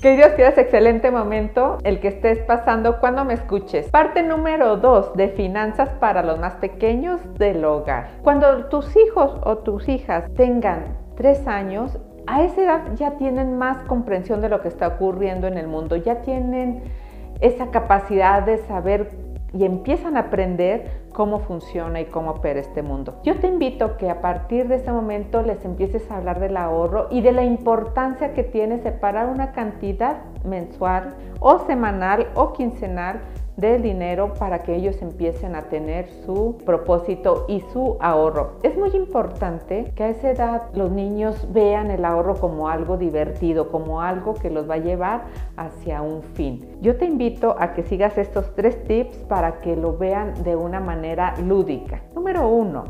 Que Dios quieras excelente momento el que estés pasando cuando me escuches. Parte número 2 de finanzas para los más pequeños del hogar. Cuando tus hijos o tus hijas tengan 3 años, a esa edad ya tienen más comprensión de lo que está ocurriendo en el mundo, ya tienen esa capacidad de saber y empiezan a aprender cómo funciona y cómo opera este mundo. Yo te invito que a partir de ese momento les empieces a hablar del ahorro y de la importancia que tiene separar una cantidad mensual o semanal o quincenal del dinero para que ellos empiecen a tener su propósito y su ahorro. Es muy importante que a esa edad los niños vean el ahorro como algo divertido, como algo que los va a llevar hacia un fin. Yo te invito a que sigas estos tres tips para que lo vean de una manera lúdica. Número uno,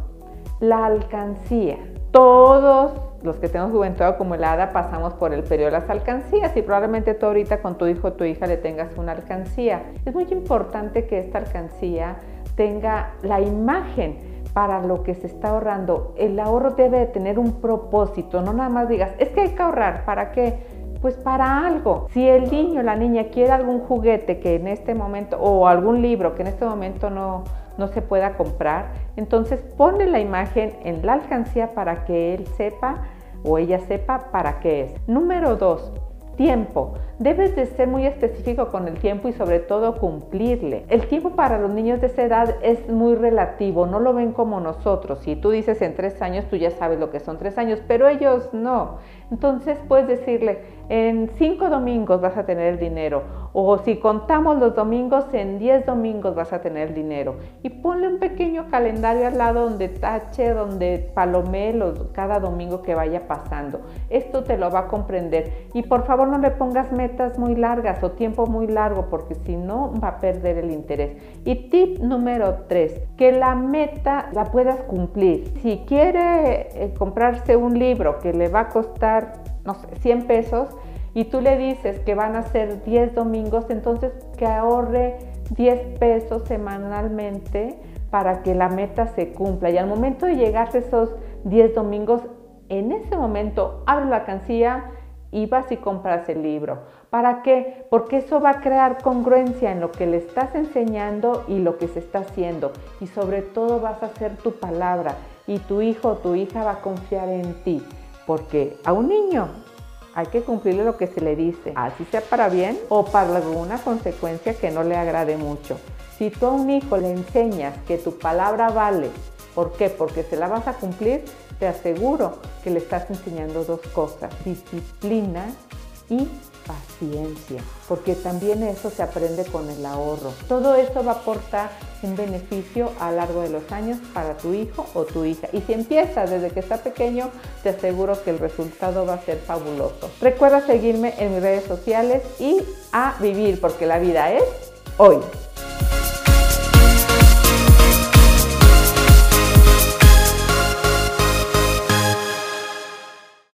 la alcancía. Todos los que tenemos juventud acumulada pasamos por el periodo de las alcancías y probablemente tú ahorita con tu hijo o tu hija le tengas una alcancía. Es muy importante que esta alcancía tenga la imagen para lo que se está ahorrando. El ahorro debe de tener un propósito, no nada más digas, es que hay que ahorrar, ¿para qué? Pues para algo. Si el niño o la niña quiere algún juguete que en este momento, o algún libro que en este momento no, no se pueda comprar. Entonces pone la imagen en la alcancía para que él sepa o ella sepa para qué es. Número dos, tiempo. Debes de ser muy específico con el tiempo y sobre todo cumplirle. El tiempo para los niños de esa edad es muy relativo, no lo ven como nosotros. Si tú dices en tres años, tú ya sabes lo que son tres años, pero ellos no. Entonces puedes decirle, en cinco domingos vas a tener el dinero. O si contamos los domingos, en diez domingos vas a tener dinero. Y ponle un pequeño calendario al lado donde tache, donde palomee cada domingo que vaya pasando. Esto te lo va a comprender. Y por favor no le pongas metas muy largas o tiempo muy largo porque si no va a perder el interés. Y tip número 3, que la meta la puedas cumplir. Si quiere eh, comprarse un libro que le va a costar, no sé, 100 pesos y tú le dices que van a ser 10 domingos, entonces que ahorre 10 pesos semanalmente para que la meta se cumpla. Y al momento de llegar a esos 10 domingos, en ese momento abre la cancilla y vas y compras el libro. ¿Para qué? Porque eso va a crear congruencia en lo que le estás enseñando y lo que se está haciendo. Y sobre todo vas a hacer tu palabra y tu hijo o tu hija va a confiar en ti. Porque a un niño hay que cumplirle lo que se le dice, así sea para bien o para alguna consecuencia que no le agrade mucho. Si tú a un hijo le enseñas que tu palabra vale, ¿por qué? Porque se la vas a cumplir, te aseguro que le estás enseñando dos cosas, disciplina y paciencia, porque también eso se aprende con el ahorro. Todo eso va a aportar un beneficio a lo largo de los años para tu hijo o tu hija. Y si empiezas desde que está pequeño, te aseguro que el resultado va a ser fabuloso. Recuerda seguirme en mis redes sociales y a vivir, porque la vida es hoy.